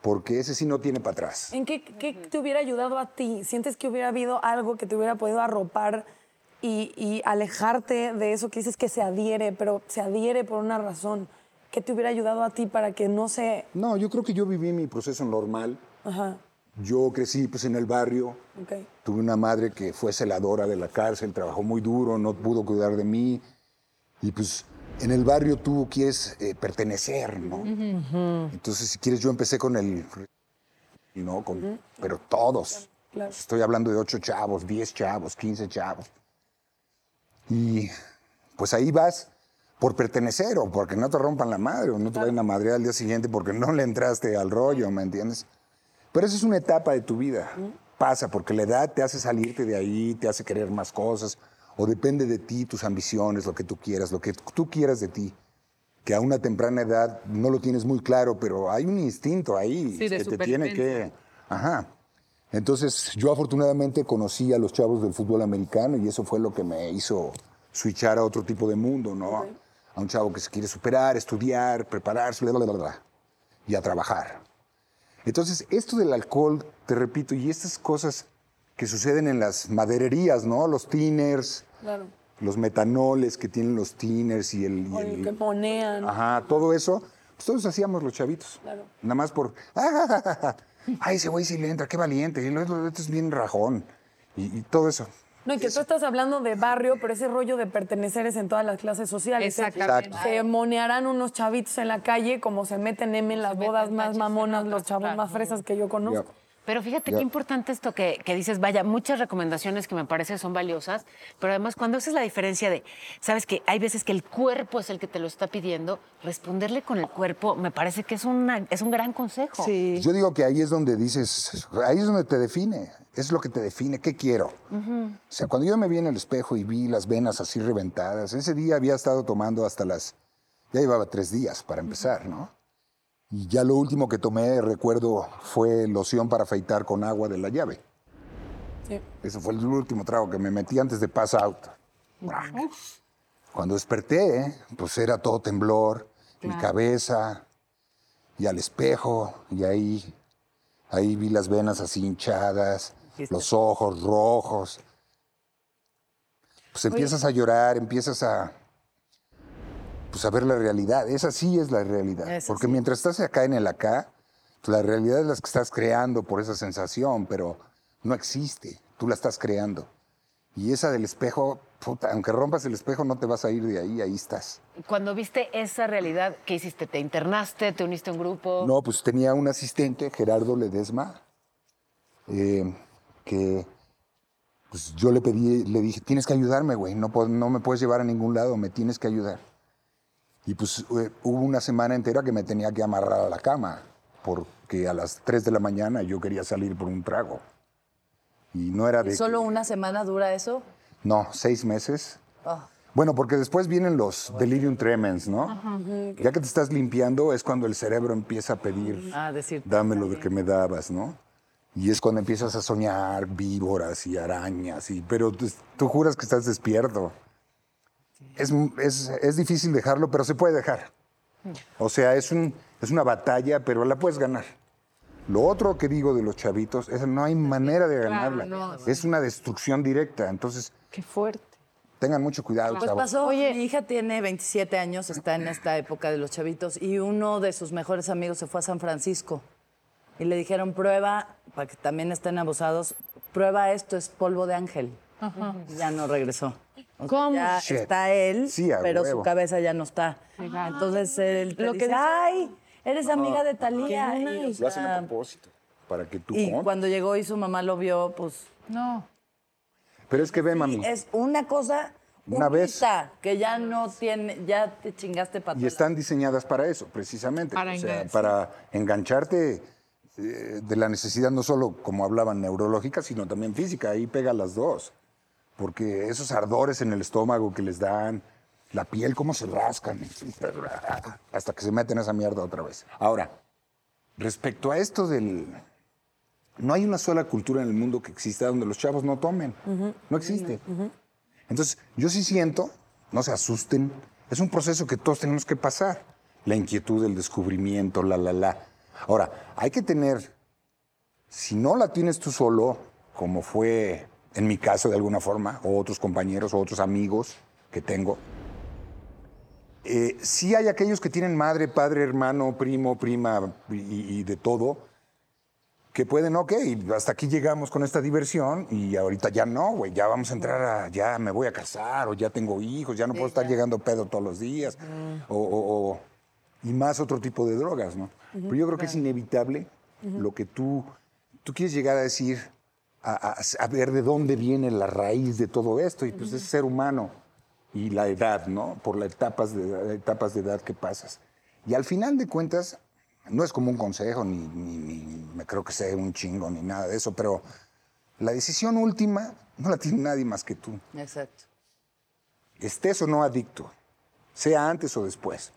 porque ese sí no tiene para atrás. ¿En qué, qué te hubiera ayudado a ti? ¿Sientes que hubiera habido algo que te hubiera podido arropar y, y alejarte de eso que dices que se adhiere, pero se adhiere por una razón? ¿Qué te hubiera ayudado a ti para que no se... No, yo creo que yo viví mi proceso normal. Ajá, Yo crecí pues en el barrio, ok. tuve una madre que fue celadora de la cárcel, trabajó muy duro, no pudo cuidar de mí. Y pues en el barrio tú quieres eh, pertenecer, ¿no? Entonces, si quieres, yo empecé con el... ¿no? Con, Pero todos. Claro. Estoy hablando de ocho chavos, diez chavos, quince chavos. Y pues ahí vas por pertenecer o porque no te rompan la madre o no te vayan a madrear al día siguiente porque no le entraste al rollo, ¿me entiendes? Pero esa es una etapa de tu vida. Pasa porque la edad te hace salirte de ahí, te hace querer más cosas o depende de ti, tus ambiciones, lo que tú quieras, lo que tú quieras de ti. Que a una temprana edad no lo tienes muy claro, pero hay un instinto ahí Sí, que te tiene que... Ajá. Entonces, yo afortunadamente conocí a los chavos del fútbol americano y eso fue lo que me hizo switchar a otro tipo de mundo, ¿no? A un chavo que se quiere superar, estudiar, prepararse, bla, bla, bla, y a trabajar. Entonces, esto del alcohol, te repito, y estas cosas que suceden en las madererías, ¿no? Los tinners, Claro. los metanoles que tienen los tinners y el... y el- que ponean. Ajá, todo eso, pues todos hacíamos los chavitos. Claro. Nada más por, "Ah, ay, ese güey sí le entra, qué valiente, este es bien rajón, y, y todo eso. No, y que tú estás hablando de barrio, pero ese rollo de pertenecer es en todas las clases sociales. Exactamente. Se- Se monearán unos chavitos en la calle como se meten M en las bodas más mamonas, los chavos más fresas que yo conozco. Pero fíjate qué importante esto que, que dices, vaya, muchas recomendaciones que me parece son valiosas, pero además cuando haces la diferencia de, sabes que hay veces que el cuerpo es el que te lo está pidiendo, responderle con el cuerpo me parece que es, una, es un gran consejo. Sí. Yo digo que ahí es donde dices, ahí es donde te define, es lo que te define, ¿qué quiero? O sea, cuando yo me vi en el espejo y vi las venas así reventadas, ese día había estado tomando hasta las, ya llevaba tres días para empezar, ¿no? Y ya lo último que tomé, recuerdo, fue loción para afeitar con agua de la llave. Sí. Ese fue el último trago que me metí antes de pass out. Cuando desperté, pues era todo temblor, mi cabeza, y al espejo, y ahí, ahí vi las venas así hinchadas, los ojos rojos. Pues empiezas a llorar, empiezas a, pues a ver la realidad. Esa sí es la realidad. Esa Porque sí. mientras estás acá en el acá, pues la realidad es la que estás creando por esa sensación, pero no existe. Tú la estás creando. Y esa del espejo, puta, aunque rompas el espejo, no te vas a ir de ahí, ahí estás. Cuando viste esa realidad, ¿qué hiciste? ¿Te internaste? ¿Te uniste a un grupo? No, pues tenía un asistente, Gerardo Ledesma, eh, que pues yo le pedí, le dije, tienes que ayudarme, güey, no, no me puedes llevar a ningún lado, me tienes que ayudar. Y pues eh, hubo una semana entera que me tenía que amarrar a la cama, porque a las 3 de la mañana yo quería salir por un trago. Y no era de... ¿Solo que- una semana dura eso? No, seis meses. Ah. Bueno, porque después vienen los delirium tremens, ¿no? Ya que te estás limpiando es cuando el cerebro empieza a pedir, Ah, decir. dame lo de que me dabas, ¿no? Y es cuando empiezas a soñar víboras y arañas, y, pero tú, juras que estás despierto. Es, es- es difícil dejarlo, pero se puede dejar. O sea, es, un, es una batalla, pero la puedes ganar. Lo otro que digo de los chavitos es no hay manera de ganarla. no, es una destrucción directa. Entonces, Qué fuerte. tengan mucho cuidado, Pues chavos. pasó, mi hija tiene 27 años, está en esta época de los chavitos, y uno de sus mejores amigos se fue a San Francisco. Y le dijeron, prueba, para que también estén abusados, prueba esto, es polvo de ángel. Y Ya no regresó. O sea, ¿Cómo? Ya Shit. está él, Sí, pero huevo. su cabeza ya no está. Entonces él te Lo que dice, dice- ay, eres amiga de Talía. Nice. o Lo hacen a propósito, para que tú y cuando llegó y su mamá lo vio, pues No. Pero es que ve, mami, es una cosa Una vez. que ya no tiene, ya te chingaste para y están diseñadas para eso, precisamente. Para o sea, para engancharte de la necesidad no solo, como hablaban, neurológica, sino también física. Ahí pega las dos. Porque esos ardores en el estómago que les dan, la piel, cómo se rascan, hasta que se meten esa mierda otra vez. Ahora, respecto a esto del... No hay una sola cultura en el mundo que exista donde los chavos no tomen. No existe. Entonces, yo sí siento, no se asusten, es un proceso que todos tenemos que pasar. La inquietud, el descubrimiento, la, la, la. Ahora, hay que tener, si no la tienes tú solo, como fue en mi caso de alguna forma, o otros compañeros o otros amigos que tengo, eh, sí hay aquellos que tienen madre, padre, hermano, primo, prima y, y de todo, que pueden, ok, hasta aquí llegamos con esta diversión y ahorita ya no, güey, ya vamos a entrar a, ya me voy a casar o ya tengo hijos, ya no puedo estar llegando pedo todos los días, o, o- o- y más otro tipo de drogas, ¿no? Pero yo creo que es inevitable lo que tú, tú quieres llegar a decir, a, a- a ver de dónde viene la raíz de todo esto, y pues es ser humano, y la edad, ¿no? Por las etapas de, etapas de edad que pasas. Y al final de cuentas, no es como un consejo, ni, ni- ni me creo que sea un chingo, ni nada de eso, pero la decisión última no la tiene nadie más que tú. Exacto. Estés o no adicto, sea antes o después.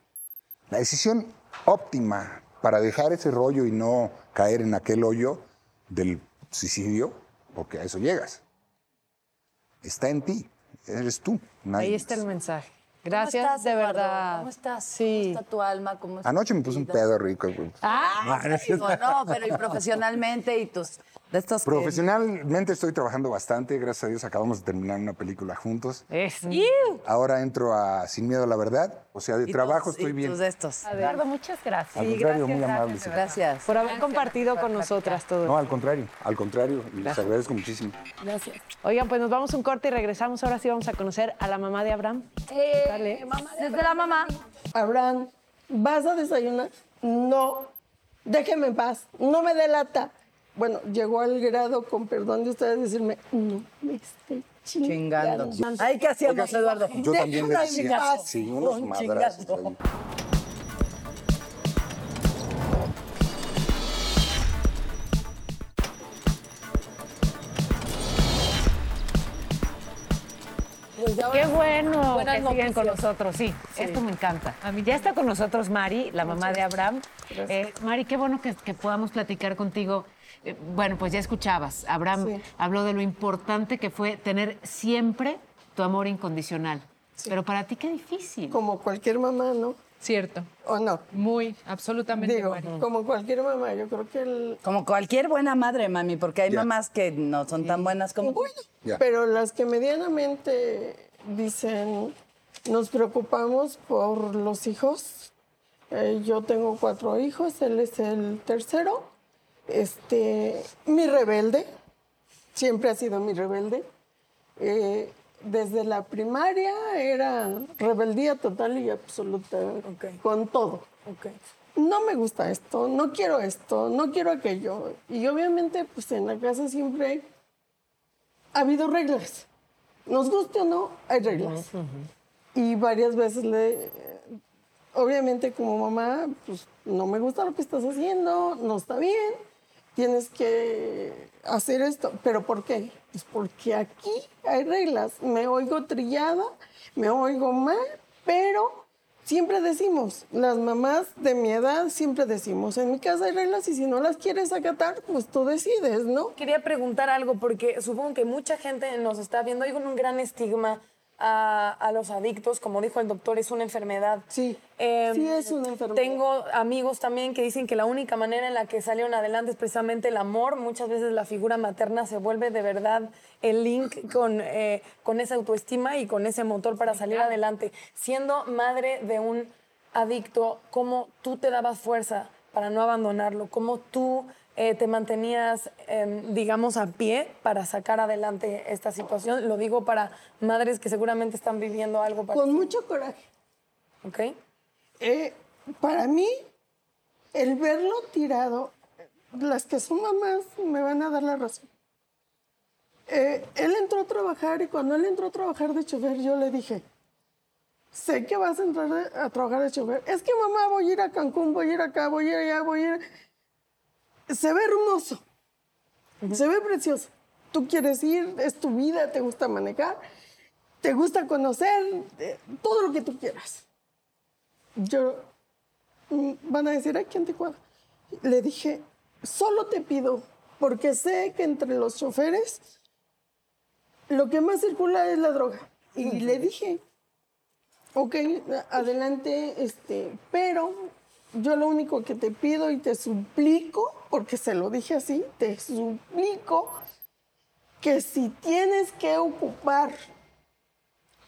La decisión óptima para dejar ese rollo y no caer en aquel hoyo del suicidio, porque a eso llegas, está en ti, eres tú. nadie Ahí más. está el mensaje. ¿Cómo Gracias, estás, de Eduardo? verdad. ¿Cómo estás? Sí. ¿Cómo está tu alma? ¿Cómo está Anoche me puse un pedo rico. Ah, digo, no, pero y profesionalmente y tus de estos que- Profesionalmente estoy trabajando bastante, gracias a Dios acabamos de terminar una película juntos. Eso. Ahora entro a Sin Miedo a la Verdad, o sea, de trabajo tus- estoy y bien. tus de estos. Eduardo, muchas gracias. Al contrario, muy amable. Gracias. Por haber compartido con nosotras todo. No, al contrario, al contrario, y les agradezco muchísimo. Gracias. Oigan, pues nos vamos a un corte y regresamos. Ahora sí vamos a conocer a la mamá de Abraham. Dale. Desde la mamá. Abraham, ¿vas a desayunar? No. Déjeme en paz. No me delata. Bueno, llegó al grado, con perdón de ustedes, decirme, no me esté chingando. Chingando. Ay, ¿qué hacíamos, Eduardo? Yo también le decía, sí, unos madrazos ahí. Qué bueno Buenas que siguen con noticias. nosotros, sí, Esto me encanta. Ya está con nosotros Mari, la mamá de Abraham. Eh, Mari, qué bueno que, que podamos platicar contigo. Eh, bueno, pues ya escuchabas. Abraham Sí. habló de lo importante que fue tener siempre tu amor incondicional. Pero para ti qué difícil. Como cualquier mamá, ¿no? Cierto. ¿O no? Muy, absolutamente. Digo, como cualquier mamá, yo creo que el... Como cualquier buena madre, mami, porque hay mamás que no son tan buenas como. Ya. Pero las que medianamente dicen, nos preocupamos por los hijos. Eh, yo tengo cuatro hijos, él es el tercero. Este, mi rebelde, siempre ha sido mi rebelde. Eh, desde la primaria era rebeldía total y absoluta con todo. No me gusta esto, no quiero esto, no quiero aquello. Y obviamente, pues en la casa siempre ha habido reglas. Nos guste o no, hay reglas. Y varias veces le... Obviamente como mamá, pues no me gusta lo que estás haciendo, no está bien, tienes que hacer esto. ¿Pero por qué? Pues porque aquí hay reglas. Me oigo trillada, me oigo mal, pero siempre decimos, las mamás de mi edad siempre decimos, en mi casa hay reglas y si no las quieres acatar, pues tú decides, ¿no? Quería preguntar algo porque supongo que mucha gente nos está viendo. Hay un gran estigma a, a los adictos, como dijo el doctor, es una enfermedad. Sí, Eh, sí es una enfermedad. Tengo amigos también que dicen que la única manera en la que salieron adelante es precisamente el amor. Muchas veces la figura materna se vuelve de verdad el link con, eh, con esa autoestima y con ese motor para salir adelante. Siendo madre de un adicto, ¿cómo tú te dabas fuerza para no abandonarlo? ¿Cómo tú eh, te mantenías, em, digamos, a pie para sacar adelante esta situación? Lo digo para madres que seguramente están viviendo algo Con parecido. mucho coraje. ¿Ok? Eh, para mí, el verlo tirado, las que son mamás me van a dar la razón. Eh, él entró a trabajar y cuando él entró a trabajar de chofer, yo le dije, sé que vas a entrar a trabajar de chofer. Es que mamá, voy a ir a Cancún, voy a ir acá, voy a ir allá, voy a ir... Se ve hermoso, se ve precioso. Tú quieres ir, es tu vida, te gusta manejar, te gusta conocer, eh, todo lo que tú quieras yo mm, van a decir aquí en Tijuana. Le dije, solo te pido, porque sé que entre los choferes lo que más circula es la droga. Y le dije, ok, adelante, este, pero yo lo único que te pido y te suplico, porque se lo dije así, te suplico que si tienes que ocupar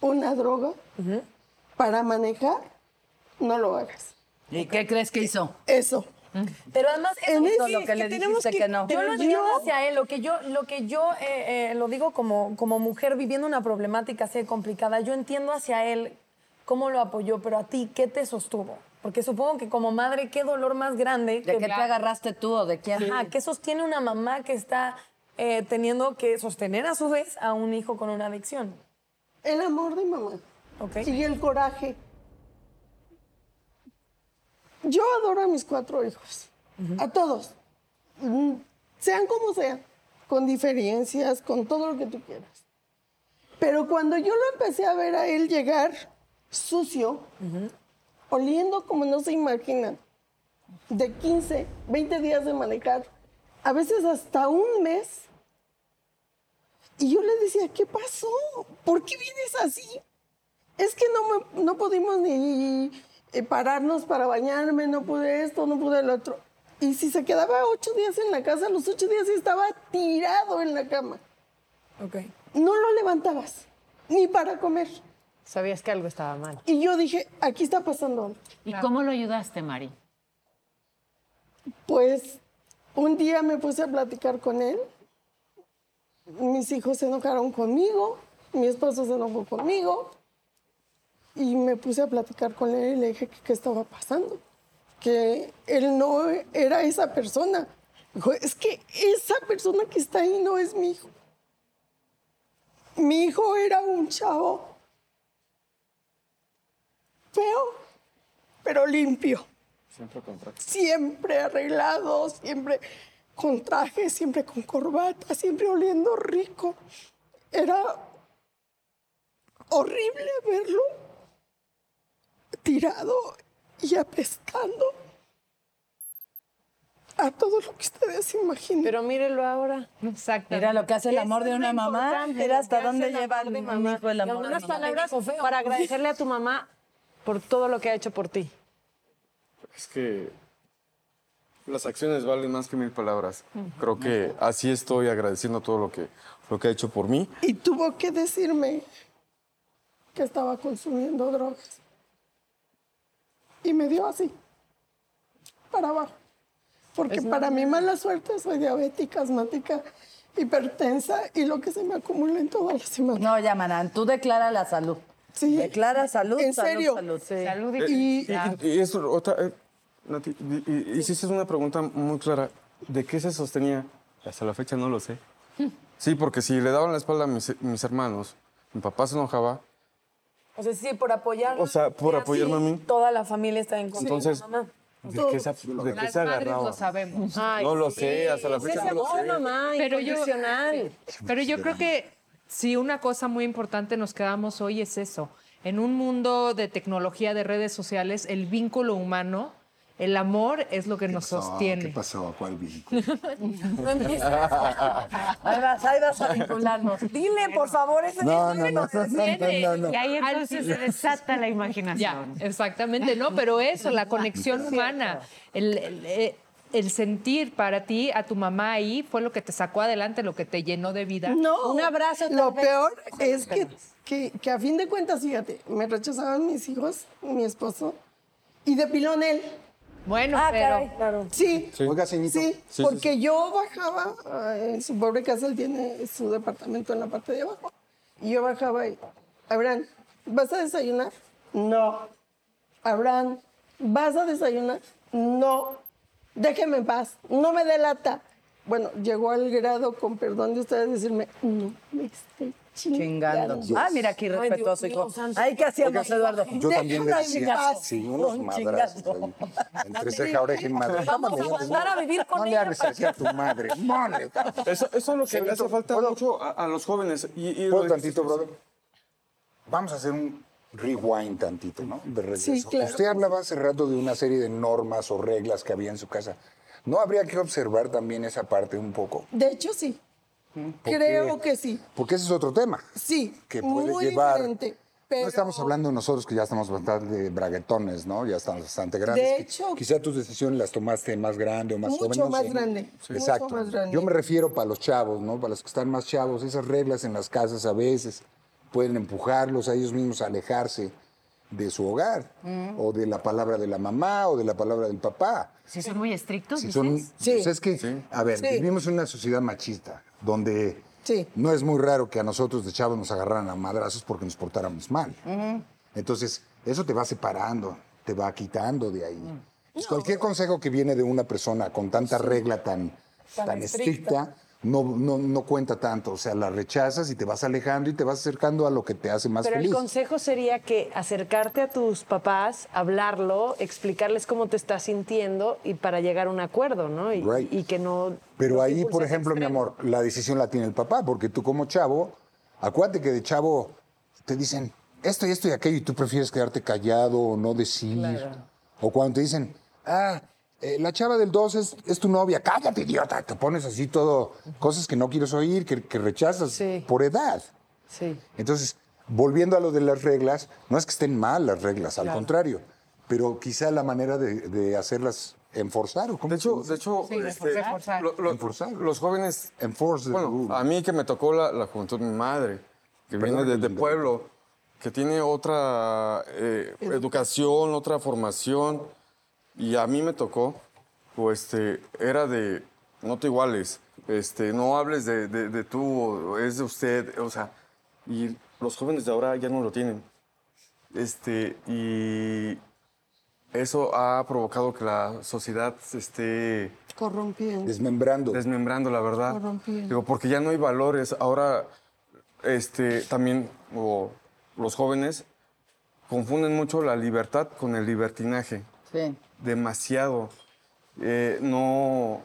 una droga para manejar, no lo hagas. ¿Y qué crees que hizo? Eso. Pero además, ese- lo que le dijiste que, no. Yo lo entiendo hacia él, lo que yo, lo que yo eh, eh, lo digo como, como mujer viviendo una problemática así complicada, yo entiendo hacia él cómo lo apoyó, pero a ti, ¿qué te sostuvo? Porque supongo que como madre, qué dolor más grande. ¿De qué te agarraste tú o de quién? Ajá, ¿qué sostiene una mamá que está eh, teniendo que sostener a su vez a un hijo con una adicción? El amor de mamá. Ok. y el coraje. Yo adoro a mis cuatro hijos, a todos, Mm, sean como sean, con diferencias, con todo lo que tú quieras. Pero cuando yo lo empecé a ver a él llegar sucio, oliendo como no se imaginan, de 15, 20 días de manejar, a veces hasta un mes, y yo le decía, ¿qué pasó? ¿Por qué vienes así? Es que no, me- no pudimos ni eh, pararnos para bañarme, no pude esto, no pude el otro. Y si se quedaba ocho días en la casa, los ocho días estaba tirado en la cama. Ok. No lo levantabas, ni para comer. Sabías que algo estaba mal. Y yo dije, aquí está pasando algo. ¿Y cómo lo ayudaste, Mari? Pues un día me puse a platicar con él. Mis hijos se enojaron conmigo, mi esposo se enojó conmigo. Y me puse a platicar con él y le dije que qué estaba pasando. Que él no era esa persona. Dijo, es que esa persona que está ahí no es mi hijo. Mi hijo era un chavo feo, pero limpio Siempre contrato. siempre arreglado, siempre con traje, siempre con corbata, siempre oliendo rico. Era horrible verlo tirado y apestando a todo lo que ustedes imaginan. Pero mírelo ahora. Exacto. Mira lo que hace el amor de una mamá. Mira hasta dónde lleva amor de el mamá. hijo el amor de unas palabras para agradecerle a tu mamá por todo lo que ha hecho por ti. Es que las acciones valen más que mil palabras. Creo que así estoy agradeciendo todo lo que, lo que ha hecho por mí. Y tuvo que decirme que estaba consumiendo drogas. Y me dio así, para abajo. Porque para mi mala suerte soy diabética, asmática, hipertensa y lo que se me acumula en toda la semana. No, ya, Manan, tú declara la salud. Sí. Declara salud, ¿En salud, serio? salud. Salud Eh, y... Y, y eso, otra, eh, Nati, y- y- hiciste una pregunta muy clara. ¿De qué se sostenía? Hasta la fecha no lo sé. Sí, porque si le daban la espalda a mis, mis hermanos, mi papá se enojaba. O sea, sí, por apoyar. O sea, por apoyarme a mí. Toda la familia está en contra Entonces, de mamá. ¿de qué se, de qué se agarraba? lo sabemos. No lo sé, hasta la fecha no lo sé. mamá, Pero yo, pero yo creo que si una cosa muy importante nos quedamos hoy es eso. En un mundo de tecnología, de redes sociales, el vínculo humano, el amor es lo que nos ¿Qué sostiene. pasó? ¿Cuál vínculo? No empieces. Ahí vas, ahí vas a vincularnos. Dile, por favor, ese No, no, no, no, no, no, no. Y ahí entonces se desata la imaginación. Ya, exactamente, ¿no? Pero eso, la conexión humana, el, el- el sentir para ti a tu mamá ahí fue lo que te sacó adelante, lo que te llenó de vida. No, Un abrazo, Lo vez. peor es que, que, que a fin de cuentas, fíjate, me rechazaban mis hijos, mi esposo, y de pilón él. Bueno, Ah, pero caray, claro. Sí, Oiga, sí, sí, porque yo bajaba, ah, en su pobre casa, él tiene su departamento en la parte de abajo, y yo bajaba y, Abraham, ¿vas a desayunar? No. Abraham, ¿vas a desayunar? No. Déjeme en paz, no me delata. Bueno, llegó al grado, con perdón de ustedes, decirme, no me esté Chingando. chingando. Ah, mira aquí respetuoso, Dios hijo. Ay, ¿qué hacíamos, Eduardo? Yo también le decía, sí, unos Un madrazos entre ceja, oreja y madre. Vamos a mandar a vivir con No le ella hables así a tu madre. Mole. Eso, eso es lo que le hace falta mucho a, a los jóvenes. Y, y ¿Puedo tantito, brother? Vamos a hacer un rewind tantito, ¿no? De regreso. Sí, claro. Usted hablaba hace rato de una serie de normas o reglas que había en su casa. ¿No habría que observar también esa parte un poco? De hecho, sí. ¿Por Creo qué? que sí. Porque ese es otro tema. Sí, Que puede muy llevar... diferente. Pero No estamos hablando nosotros que ya estamos bastante braguetones, ¿no? Ya estamos bastante grandes. De hecho- quizá tus decisiones las tomaste más grande o más Mucho joven. no más sé. grande, mucho Exacto. más grande. Yo me refiero para los chavos, ¿no? Para los que están más chavos, esas reglas en las casas a veces pueden empujarlos a ellos mismos a alejarse de su hogar Mm. o de la palabra de la mamá o de la palabra del papá. Si son muy estrictos, Si dices. son, Sí. pues es que, a ver, Sí. vivimos en una sociedad machista donde Sí. no es muy raro que a nosotros de chavos nos agarraran a madrazos porque nos portáramos mal. Entonces, eso te va separando, te va quitando de ahí. Pues cualquier consejo que viene de una persona con tanta regla tan, tan, Tan estricta. estricta. No, no, no cuenta tanto. O sea, la rechazas y te vas alejando y te vas acercando a lo que te hace más Pero feliz. el consejo sería que acercarte a tus papás, hablarlo, explicarles cómo te estás sintiendo y para llegar a un acuerdo, ¿no? Y, Right. y que no... Pero ahí, por ejemplo, mi amor, la decisión la tiene el papá, porque tú como chavo, acuérdate que de chavo te dicen esto y esto y aquello y tú prefieres quedarte callado o no decir. O cuando te dicen, ah, eh, la chava del 2 es, es tu novia, cállate, idiota. Te pones así todo, cosas que no quieres oír, que, que rechazas Sí. por edad. Sí. Entonces, volviendo a lo de las reglas, no es que estén mal las reglas, al contrario, pero quizá la manera de, de hacerlas enforzar. ¿o cómo De se hecho, dice? de hecho Sí, este, reforzar. lo- lo- Enforzar. los jóvenes Enforce the Bueno, a mí que me tocó la, la juventud de mi madre, que Perdón, viene de, de pueblo, que tiene otra eh, educación, otra formación, y a mí me tocó, pues este, era de, no te iguales, este, no hables de, de- de tú, es de usted, o sea, y los jóvenes de ahora ya no lo tienen. Este, y eso ha provocado que la sociedad se esté Corrompiendo. Desmembrando. desmembrando, la verdad. Corrompiendo. Digo, porque ya no hay valores. Ahora, este, también o, los jóvenes confunden mucho la libertad con el libertinaje. Sí. Demasiado. Eh, no,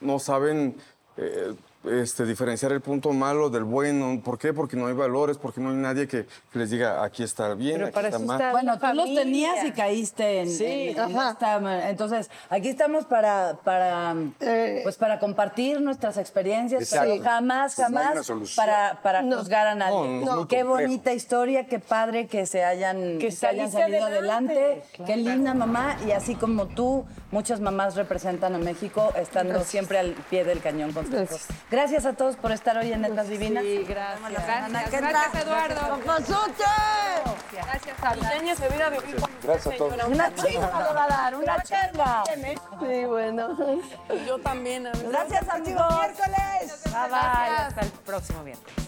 no saben eh, este, diferenciar el punto malo del bueno. ¿Por qué? Porque no hay valores, porque no hay nadie que, que les diga aquí está bien, Pero aquí para está eso mal. está Bueno, tú los tenías y caíste en, Sí, en- en esta- Entonces, aquí estamos para, para, Eh. pues para compartir nuestras experiencias, Exacto. pero jamás, Pues jamás para, para No. juzgar a nadie. No, no, Qué complejo. bonita historia, qué padre que se hayan, Que que hayan salido adelante. adelante. Qué linda mamá. Y así como tú, muchas mamás representan a México estando siempre al pie del cañón con sus Gracias. a todos por estar hoy en Netas Divinas. Sí, gracias. Gracias, Eduardo. Gracias, se a vivir con Gracias a todos. Una chinga le va a dar, una chinga. Sí, bueno. Yo también. a ver. Gracias, amigos. Bye bye. Hasta el próximo viernes.